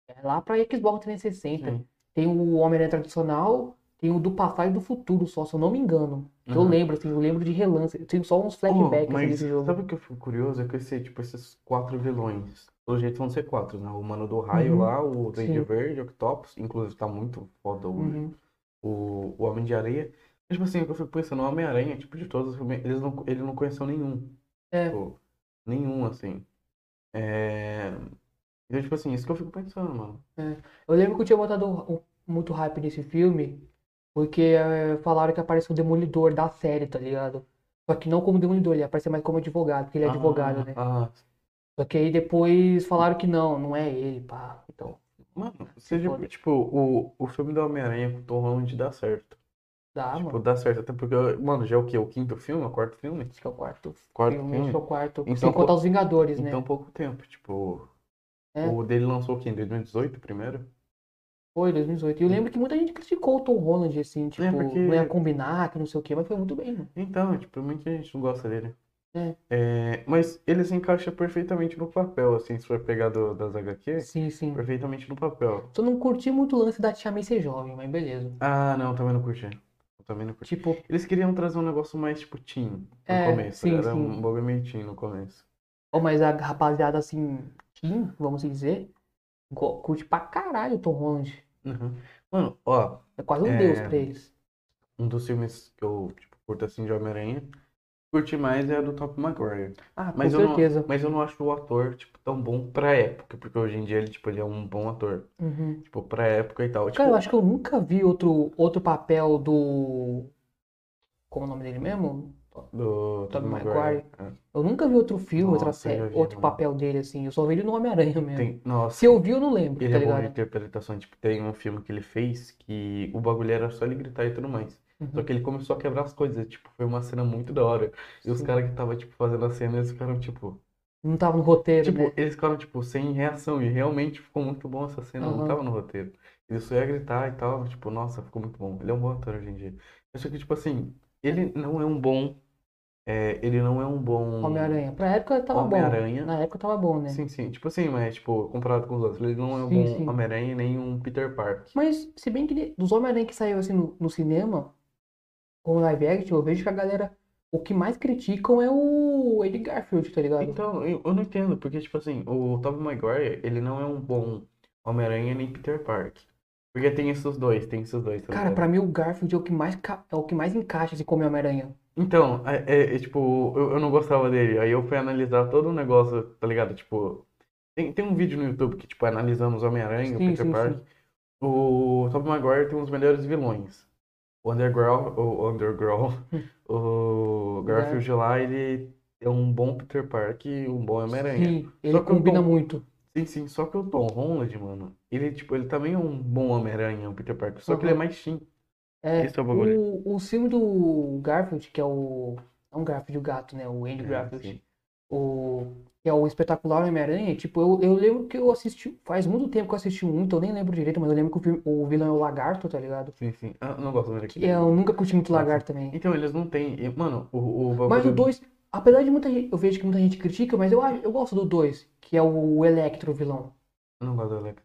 É lá pra Xbox 360. Sim. Tem o Homem-Aranha tradicional, tem o do passado e do futuro só, se eu não me engano. Que Eu lembro, assim, eu lembro de relance. Eu tenho só uns Oh, flashbacks mas desse jogo. sabe o que eu fico curioso? É que esse, tipo, esses quatro vilões, pelo jeito vão ser quatro, né? O Mano do Raio Uhum. lá, o Sim. Verde, o Octopus, inclusive tá muito foda hoje. Uhum. O, o Homem de Areia. Tipo assim, o que eu fico pensando, o Homem-Aranha, tipo, de todos os filmes, eles não, ele não conheceu nenhum. É. Tipo, nenhum, assim. É... Então, tipo assim, isso que eu fico pensando, mano. Eu lembro que eu tinha botado muito hype nesse filme, porque eh, falaram que aparece o Demolidor da série, tá ligado? Só que não como Demolidor, ele aparece mais como advogado, porque ele é advogado, Ah, né? Ah, Só que aí depois falaram que não, não é ele, pá. Então, mano, seja, foda. tipo, o, o filme do Homem-Aranha com o Tom Holland dá certo. dá, tipo, mano. dá certo. Até porque, mano, já é o quê? O quinto filme? O quarto filme? Acho que é o quarto Quarto filme, filme? acho que é o quarto. Então, Sem contar os Vingadores, né? Então, pouco tempo. Tipo, É. o dele lançou o quê? Em 2018 primeiro? Foi, 2018. E eu lembro que muita gente criticou o Tom Holland, assim, tipo, porque- não ia combinar, que não sei o quê, mas foi muito bem, mano. Então, tipo, muita gente não gosta dele. É. É, mas ele se encaixa perfeitamente no papel, assim, se for pegar do, das HQ, Sim, sim. perfeitamente no papel. Só não curti muito o lance da Tia May ser jovem, mas beleza. Ah, não, também não curti. Eu também não curti. Tipo, Eles queriam trazer um negócio mais, tipo, teen no É, começo. sim, Era sim. um bagulho meio teen no começo. ó, mas a rapaziada, assim, teen, vamos dizer, curte pra caralho o Tom Holland. Uhum. Mano, ó, É quase um É. deus pra eles. um dos filmes que eu, tipo, curto assim de Homem-Aranha, curti mais é a do Tobey Maguire. Ah, com Mas eu, não, certeza. mas eu não acho o ator, tipo, tão bom pra época, porque hoje em dia ele, tipo, ele é um bom ator. Uhum. Tipo, pra época e tal. Cara, Tipo, eu acho que eu nunca vi outro, outro papel do. Como é o nome dele mesmo? do Tobey Tobey Maguire. Maguire. É. Eu nunca vi outro filme, outra Nossa, eu já série, vi, outro mano. papel dele, assim. Eu só vi ele no Homem-Aranha mesmo. Tem, nossa, Se eu vi, eu não lembro, ele tá é bom de ligado? interpretação. Tipo, tem um filme que ele fez que o bagulho era só ele gritar e tudo mais. Só Uhum. que ele começou a quebrar as coisas. Tipo, foi uma cena muito da hora. E os caras que tava, tipo, fazendo a cena, eles ficaram, tipo... Não tava no roteiro, Tipo, né? eles ficaram, tipo, sem reação. E realmente ficou muito bom essa cena. Não Aham. tava no roteiro. Ele só ia gritar e tal. Tipo, nossa, ficou muito bom. Ele é um bom ator hoje em dia. Só que, tipo assim, ele não é um bom... é, ele não é um bom... Homem-Aranha. Pra época tava bom. Homem-Aranha. Na época tava bom, né? Sim, sim. Tipo assim, mas, tipo, comparado com os outros. Ele não é um Sim, bom. Homem-Aranha nem um Peter Parker. Mas, se bem que de- dos Homem-Aranha que saiu assim no, no cinema, com live action, eu vejo que a galera. O que mais criticam é o Eddie Garfield, tá ligado? Então, eu, eu não entendo, porque, tipo assim, o Tobey Maguire, ele não é um bom Homem-Aranha nem Peter Parker. Porque tem esses dois, tem esses dois, tá Cara, pra mim o Garfield é o que mais, é o que mais encaixa assim, como Homem-Aranha. Então, é, é- é, tipo, eu, eu não gostava dele. Aí eu fui analisar todo o negócio, tá ligado? Tipo, tem, tem um vídeo no YouTube que, tipo, analisamos Homem-Aranha, o Sim, Peter sim. O Tobey Maguire tem um dos melhores vilões. O Underground, o Underground, [laughs] o Garfield lá, ele é um bom Peter Parker e um bom Homem-Aranha. Sim, ele combina Tom- muito. Sim, sim, só que o Tom Holland, mano, ele, tipo, ele também é um bom Homem-Aranha, um Peter Parker, só que ele é mais teen. É, Esse é o bagulho. o, o filme do Garfield, que é o. É um Garfield o gato, né? O Andy É, Garfield. O, que é o espetacular Homem-Aranha. Tipo, eu, eu lembro que eu assisti. Faz muito tempo que eu assisti muito, eu nem lembro direito, mas eu lembro que o, filme- o vilão é o Lagarto, tá ligado? Sim, sim. Ah, eu não gosto muito daquele. eu nunca curti muito. Lagarto também. Então, eles não têm. Mano, o, o Mas o 2, apesar de muita gente. Eu vejo que muita gente critica, mas eu, eu gosto do 2, que é o Electro vilão. Eu não gosto do Electro.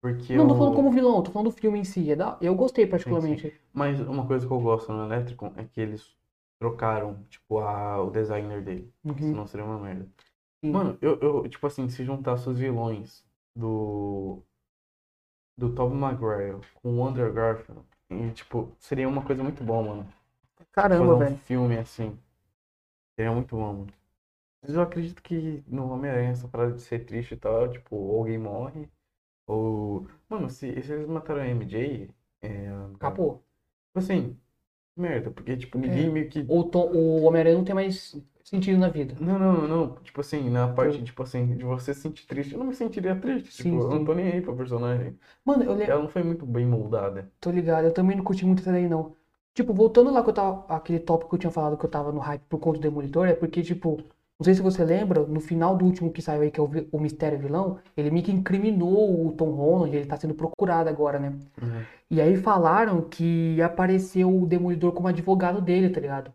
Porque Não tô o- falando como vilão, tô falando do filme em si. É da- Eu gostei particularmente. Mas uma coisa que eu gosto no Electric é que eles trocaram, tipo, a, o designer dele. Uhum. Senão seria uma merda. Mano, eu, eu, tipo assim, se juntasse os vilões do. Do Tobey Maguire com o Andrew Garfield, e, tipo, seria uma coisa muito boa, mano. Caramba, Fazer um velho. filme assim. Seria muito bom, mano. Mas eu acredito que no Homem-Aranha, essa parada de ser triste e tal, tipo, ou alguém morre, ou. Mano, se, se eles mataram a MJ, é. Acabou. Tipo assim, merda, porque, tipo, ninguém É. meio que. O, Tom- o Homem-Aranha não tem mais sentido na vida. Não, não, não. Tipo assim, na parte, Eu- tipo assim, de você se sentir triste, eu não me sentiria triste. Sim, Tipo, eu sim. não tô nem aí pra personagem. Mano, eu lembro. Ela não foi muito bem moldada. Tô ligado, eu também não curti muito essa daí, não. Tipo, voltando lá que eu tava. Aquele tópico que eu tinha falado que eu tava no hype por conta do Demolidor, é porque, tipo, não sei se você lembra, no final do último que saiu aí, que é o, o Mistério Vilão, ele meio que incriminou o Tom Holland, ele tá sendo procurado agora, né? E aí falaram que apareceu o Demolidor como advogado dele, tá ligado?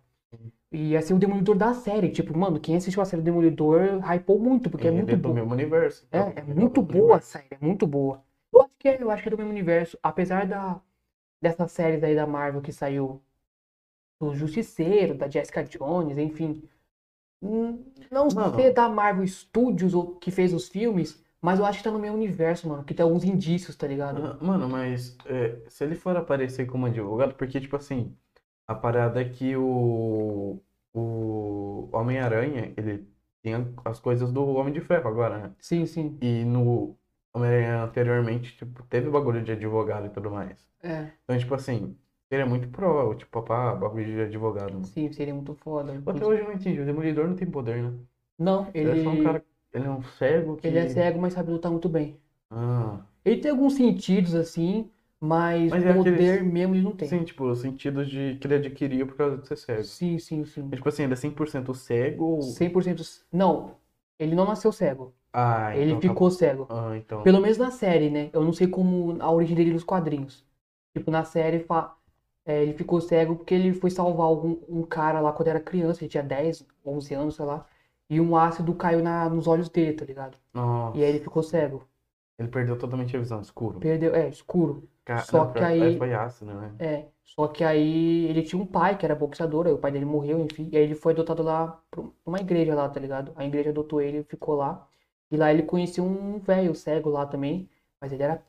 E ia ser o Demolidor da série. Tipo, mano, quem assistiu a série Demolidor hypou muito, porque é Ele muito do bom. mesmo universo. É, então, é ele muito do boa a série, é muito boa. Eu acho que é, eu acho que é do mesmo universo. Apesar da, dessas séries aí da Marvel que saiu do Justiceiro, da Jessica Jones, enfim. hum, Não Mano. ser da Marvel Studios ou que fez os filmes, mas eu acho que tá no mesmo universo, mano. Que tem alguns indícios, tá ligado? Ah, Mano, mas é, se ele for aparecer como advogado, porque, tipo assim, a parada é que o, o Homem-Aranha, ele tem as coisas do Homem de Ferro agora, né? Sim, sim. E no Homem-Aranha anteriormente, tipo, teve bagulho de advogado e tudo mais. É, Então, tipo assim, ele é muito pro, tipo, pá, bagulho de advogado. mano. sim, seria muito foda. Até hoje eu não entendi, o Demolidor não tem poder, né? Não, Ele é só um ele, cara, ele é um cego que... ele é cego, mas sabe lutar muito bem. Ah, Ele tem alguns sentidos, assim, mas Mas é poder aqueles- mesmo ele não tem. sim, tipo, sentidos de que ele adquiriu por causa de ser cego. Sim, sim, sim. Mas, tipo assim, ele é 100% cego ou... 100%. Não, ele não nasceu cego. Ah, Ele então tá- ficou cego. Ah, então... Pelo menos na série, né? Eu não sei como a origem dele nos quadrinhos. Tipo, na série, fa- é, ele ficou cego porque ele foi salvar algum, um cara lá quando era criança. Ele tinha 10, 11 anos, sei lá. E um ácido caiu na, nos olhos dele, tá ligado? Nossa, E aí ele ficou cego. Ele perdeu totalmente a visão, escuro. Perdeu, é, escuro. Ca- só não, que aí- Foi ácido, né? É, só que aí ele tinha um pai que era boxeador, aí o pai dele morreu, enfim, e aí ele foi adotado lá pra uma igreja lá, tá ligado? A igreja adotou ele e ficou lá. E lá ele conheceu um velho cego lá também, mas ele era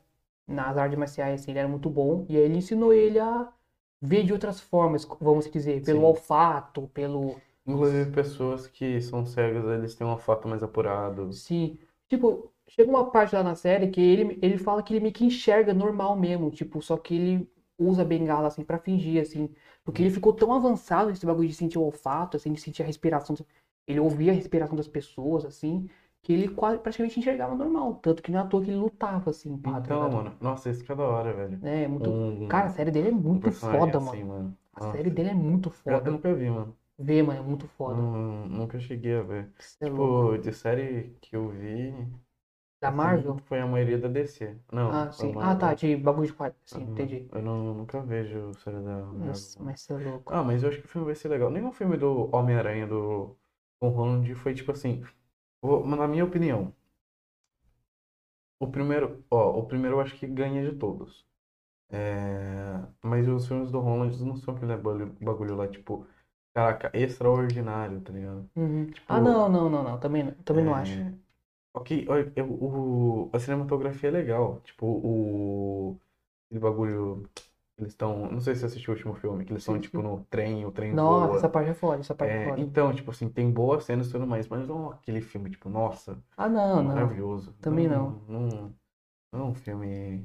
nas artes marciais, assim, ele era muito bom, e aí ele ensinou ele a ver de outras formas, vamos dizer, pelo Sim. olfato, pelo. Inclusive, pessoas que são cegas, eles têm um olfato mais apurado. Sim. Tipo, chega uma parte lá na série que ele, ele fala que ele meio que enxerga normal mesmo, tipo, só que ele usa bengala, assim, pra fingir, assim. Porque ele ficou tão avançado nesse bagulho de sentir o olfato, assim, de sentir a respiração. Ele ouvia a respiração das pessoas, assim, que ele quase, praticamente enxergava normal. Tanto que não é à toa que ele lutava, assim, pá, tá Então, ligado? mano, nossa, isso que é da hora, velho. É, muito... Um, Cara, a série dele é um muito personagem foda, assim, mano. mano. A Nossa. série dele é muito Eu, eu foda. nunca vi, mano. Vê, mano, é muito foda. Não- nunca cheguei a ver. Cê é louco. Tipo, de série que eu vi. Da Marvel? Foi a maioria da DC. Não, Ah, sim. Ah, tá, de bagulho de quadro. Sim, Aham. entendi. Eu não, nunca vejo série da Marvel. Nossa, mas você é louco. Ah, mas eu acho que o filme vai ser legal. Nenhum filme do Homem-Aranha do Tom Holland foi tipo assim. vou- Na minha opinião, o primeiro, ó, o primeiro eu acho que ganha de todos. É, mas os filmes do Holland não são aquele bagulho, bagulho lá, tipo, caraca, extraordinário, tá ligado? Uhum. Tipo, Ah, não, não, não, não. Também, não- também não é, acho. Ok, olha, eu- o, a cinematografia é legal. Tipo, o. Aquele bagulho. Eles estão. Não sei se você assistiu o último filme, que eles estão, Sim, tipo, sim. no trem, o trem Nossa, voa. essa parte é foda, essa parte é É, foda. então, tipo assim, tem boas cenas e tudo mais, mas não aquele filme, tipo, nossa, Ah, não, não. maravilhoso. Também não. Não, não é um filme.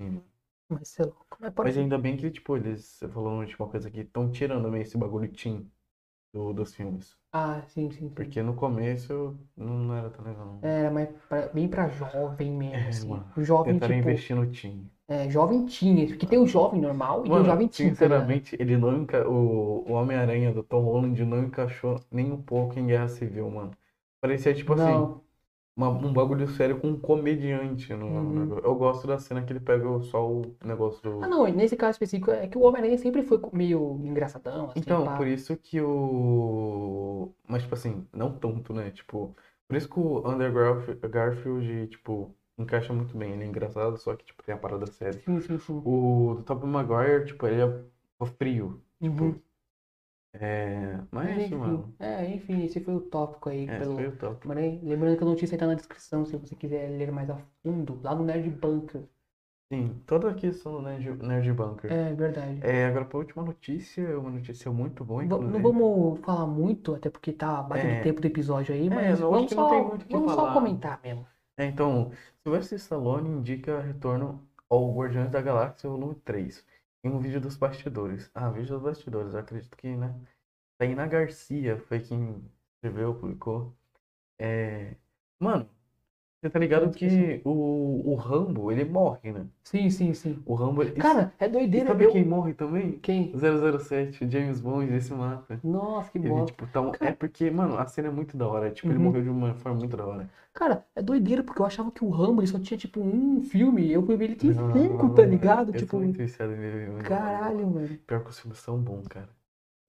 assim, Mas você é louco. Mas pode Mas ainda bem que, tipo, eles, você falou uma última coisa aqui, estão tirando meio esse bagulho teen do, dos filmes. Ah, sim, sim, sim. Porque no começo não, era tão legal. não. Mais pra- bem pra jovem mesmo, É, assim. mano. Jovem, Tentaram tipo, investir no teen. é, jovem teen. Porque tem o jovem normal e tem o Mano, jovem teen, tá sinceramente, ele não enca... o, o Homem-Aranha do Tom Holland não encaixou nem um pouco em Guerra Civil, mano. Parecia tipo assim, Não, uma- um bagulho sério com um comediante no Uhum. Eu gosto da cena que ele pega só o negócio do. ah, não, nesse caso específico é que o Homem-Aranha sempre foi meio engraçadão, assim, Então, pá. por isso que o. Mas, tipo assim, não tanto, né? Tipo, por isso que o Garf- Garfield, tipo, encaixa muito bem. Ele é engraçado, só que, tipo, tem a parada séria. Sim, sim, sim. O do Tobey Maguire, tipo, ele é frio. Uhum. É. Mas é Mas isso, enfim, mano. é, enfim, esse foi o tópico aí É, pelo... foi o top. Mas aí, lembrando que a notícia está na descrição, se você quiser ler mais a fundo, lá no Nerd Bunker. Sim, toda a questão do Nerd, Nerd Bunker. É verdade. É, agora pra última notícia, uma notícia muito boa, Va- Não inclusive. vamos falar muito, até porque tá batendo É. tempo do episódio aí, É, mas eu acho vamos que não só, tem muito o que vamos só falar. comentar mesmo. É, então, Sylvester Stallone indica retorno ao Guardiões da Galáxia Volume 3 em um vídeo dos bastidores. Ah, vídeo dos bastidores, eu acredito que, né? Tainá Garcia foi quem escreveu, publicou. É... Mano, você tá ligado que o, o Rambo, ele morre, né? Sim, sim, sim. O Rambo, ele... Cara, é E doideira. sabe eu- quem morre também? Quem? 007, o James Bond, ele se mata. Nossa, que Ele, bosta. tipo, tá um- É porque, mano, a cena é muito da hora. Tipo, ele Uhum. morreu de uma forma muito da hora. Cara, é doideira, porque eu achava que o Rambo ele só tinha, tipo, um filme. Eu fui ver ele tem Não, cinco, tá ligado? Eu Tipo, muito viciado em ver mano. caralho, mano. Pior que os filmes são bons, cara.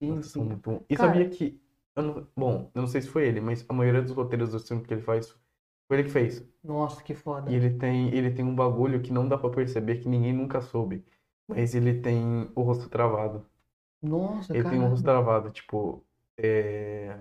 Sim, Nossa, são sim. muito bons. E Cara- sabia que. eu não- Bom, eu não sei se foi ele, mas a maioria dos roteiros dos filmes que ele faz foi ele que fez. Nossa, que foda. E ele tem, ele tem um bagulho que não dá pra perceber, que ninguém nunca soube. Mas ele tem o rosto travado. Nossa, Ele tem um rosto travado, tipo. É.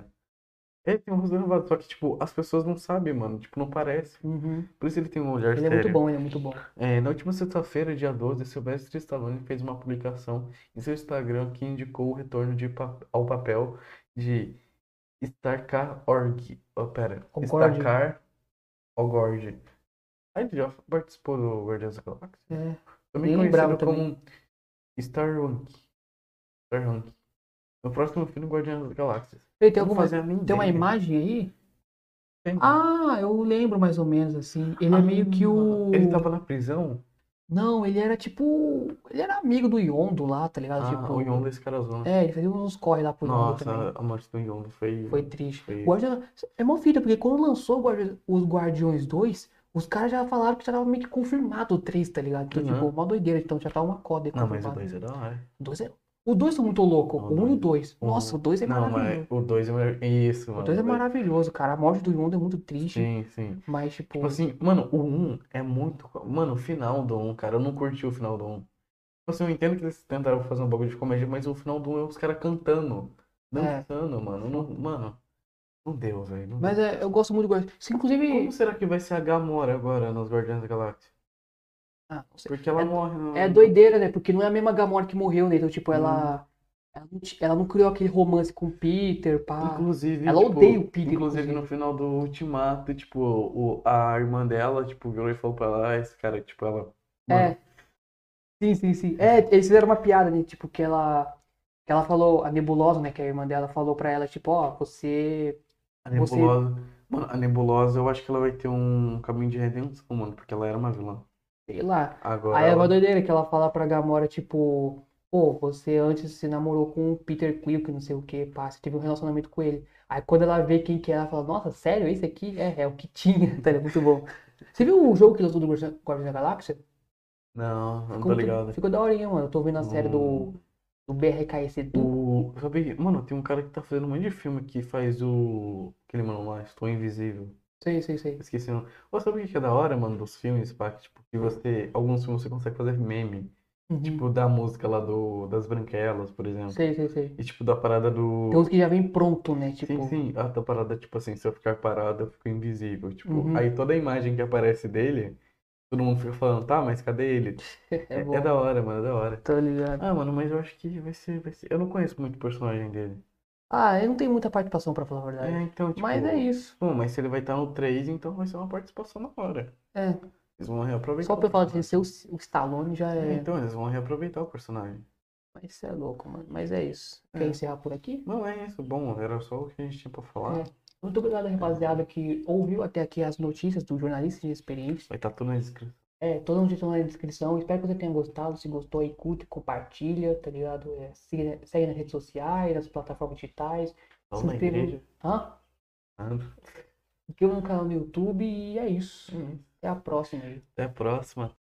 Ele tem um rosto travado, só que, tipo, as pessoas não sabem, mano. Tipo, não parece. Uhum. Por isso ele tem um olhar Ele é muito sério. bom, ele é muito bom. É, na última sexta-feira, dia 12, Sylvester Stallone fez uma publicação em seu Instagram que indicou o retorno de pa- ao papel de Starcar-Org. Oh, pera. Starcar Ogord. Ah, ele já participou do Guardiões da Galáxia? É. Também lembrava conhecido como Starhunk. Starhunk. No próximo filme, Guardiões da Galáxia. Ele tem alguma. Tem uma imagem aí? Tem. Ah, eu lembro mais ou menos assim. Ele é Ah, meio que o. Ele tava na prisão? Não, ele era tipo. Ele era amigo do Yondo lá, tá ligado? Ah, tipo. o Yondo esse cara zona. É, ele fazia uns corre lá pro Yondo também. Nossa, a morte do Yondo foi... Foi triste. Foi- Guardião... É mó fita, porque quando lançou Guardi- os Guardiões 2, os caras já falaram que já tava meio que confirmado o 3, tá ligado? Então, Uhum. tipo, mó doideira. Então já tá uma coda Não, mas o confirmada. 2 é da hora. O dois é... Os dois são muito loucos. O O 1 e o dois. 2. O- Nossa, o 2 é Não, maravilhoso. mas o 2 é. Isso, O mano. 2 é maravilhoso, cara. A morte do Yondo é muito triste. Sim, sim. Mas, tipo. Tipo assim, mano, o 1 é muito. Mano, o final do 1, cara, eu não curti o final do 1. Tipo assim, eu entendo que eles tentaram fazer um bagulho de comédia, mas o final do 1 é os caras cantando, É. dançando, mano. Não, mano, não deu, velho. Mas deu. é, eu gosto muito do Guardiões. Inclusive. Como será que vai ser a Gamora agora nos Guardiões da Galáxia? Ah. Porque ela É- morre no. É doideira, né? Porque não é a mesma Gamora que morreu, né? Então, tipo, Hum. ela. Ela não, ela não criou aquele romance com o Peter, pá. Inclusive, Ela tipo, odeia o Peter, Inclusive, inclusive. no final do Ultimato, tipo, o, a irmã dela, tipo, virou e falou pra ela, ah, esse cara, tipo, ela. Mano, É. Sim, sim, sim. É, eles fizeram uma piada, né? Tipo, que ela. Que ela falou, a Nebulosa, né? Que a irmã dela falou pra ela, tipo, ó, você. a você- nebulosa. Mano, a nebulosa, eu acho que ela vai ter um caminho de redenção, mano, porque ela era uma vilã. Sei lá. Agora. Aí é uma doideira que ela fala pra Gamora, tipo, pô, você antes se namorou com o Peter Quill, que não sei o que, pá, você teve um relacionamento com ele. Aí quando ela vê quem que é, ela fala, nossa, sério, esse aqui? É, é o que tinha, [laughs] tá ligado? Muito bom. Você viu o jogo que lançou do Guardiões da Galáxia? Não, não Ficou, tô muito- ligado. ficou daorinha, mano. Eu tô vendo a série do, Hum. do BRKS do. O. Sabe, mano, tem um cara que tá fazendo um monte de filme que faz o. Aquele mano lá, Estou Invisível. Sei, sei, sei. Esqueci o nome. Ô, sabe o que é da hora, mano, dos filmes, pá? que, Tipo, que você. Alguns filmes você consegue fazer meme. Uhum. Tipo, da música lá do, das branquelas, por exemplo. Sei, sei, sei. E tipo, da parada do. Tem uns que já vem pronto, né? Tipo, Sim, sim. A da parada, tipo assim, se eu ficar parado, eu fico invisível. Tipo, Uhum. aí toda a imagem que aparece dele, todo mundo fica falando, tá, mas cadê ele? [laughs] é É, é da hora, mano, é da hora. Tô ligado. Ah, mano, mas eu acho que vai ser, vai ser. Eu não conheço muito o personagem dele. Ah, eu não tenho muita participação pra falar a É, verdade. então, tipo. Mas é isso. Bom, mas se ele vai estar no 3, então vai ser uma participação na hora. É. Eles vão reaproveitar. Só pelo fato de ser o, o Stallone já É, é. então, eles vão reaproveitar o personagem. Mas isso é louco, mano. Mas é isso. Quer É. encerrar por aqui? Não é isso, bom, era só o que a gente tinha pra falar. É. Muito obrigado, rapaziada, que ouviu até aqui as notícias do jornalista de experiência. Vai estar tudo na descrição. É, todo mundo estão na descrição. Espero que você tenha gostado. Se gostou aí, curte, compartilha, tá ligado? É, siga, segue nas redes sociais, nas plataformas digitais. Só Se na inscreva- igreja. Hã? Nada. Inscreva no canal no YouTube e é isso. Hum. Até a próxima aí. Até a próxima.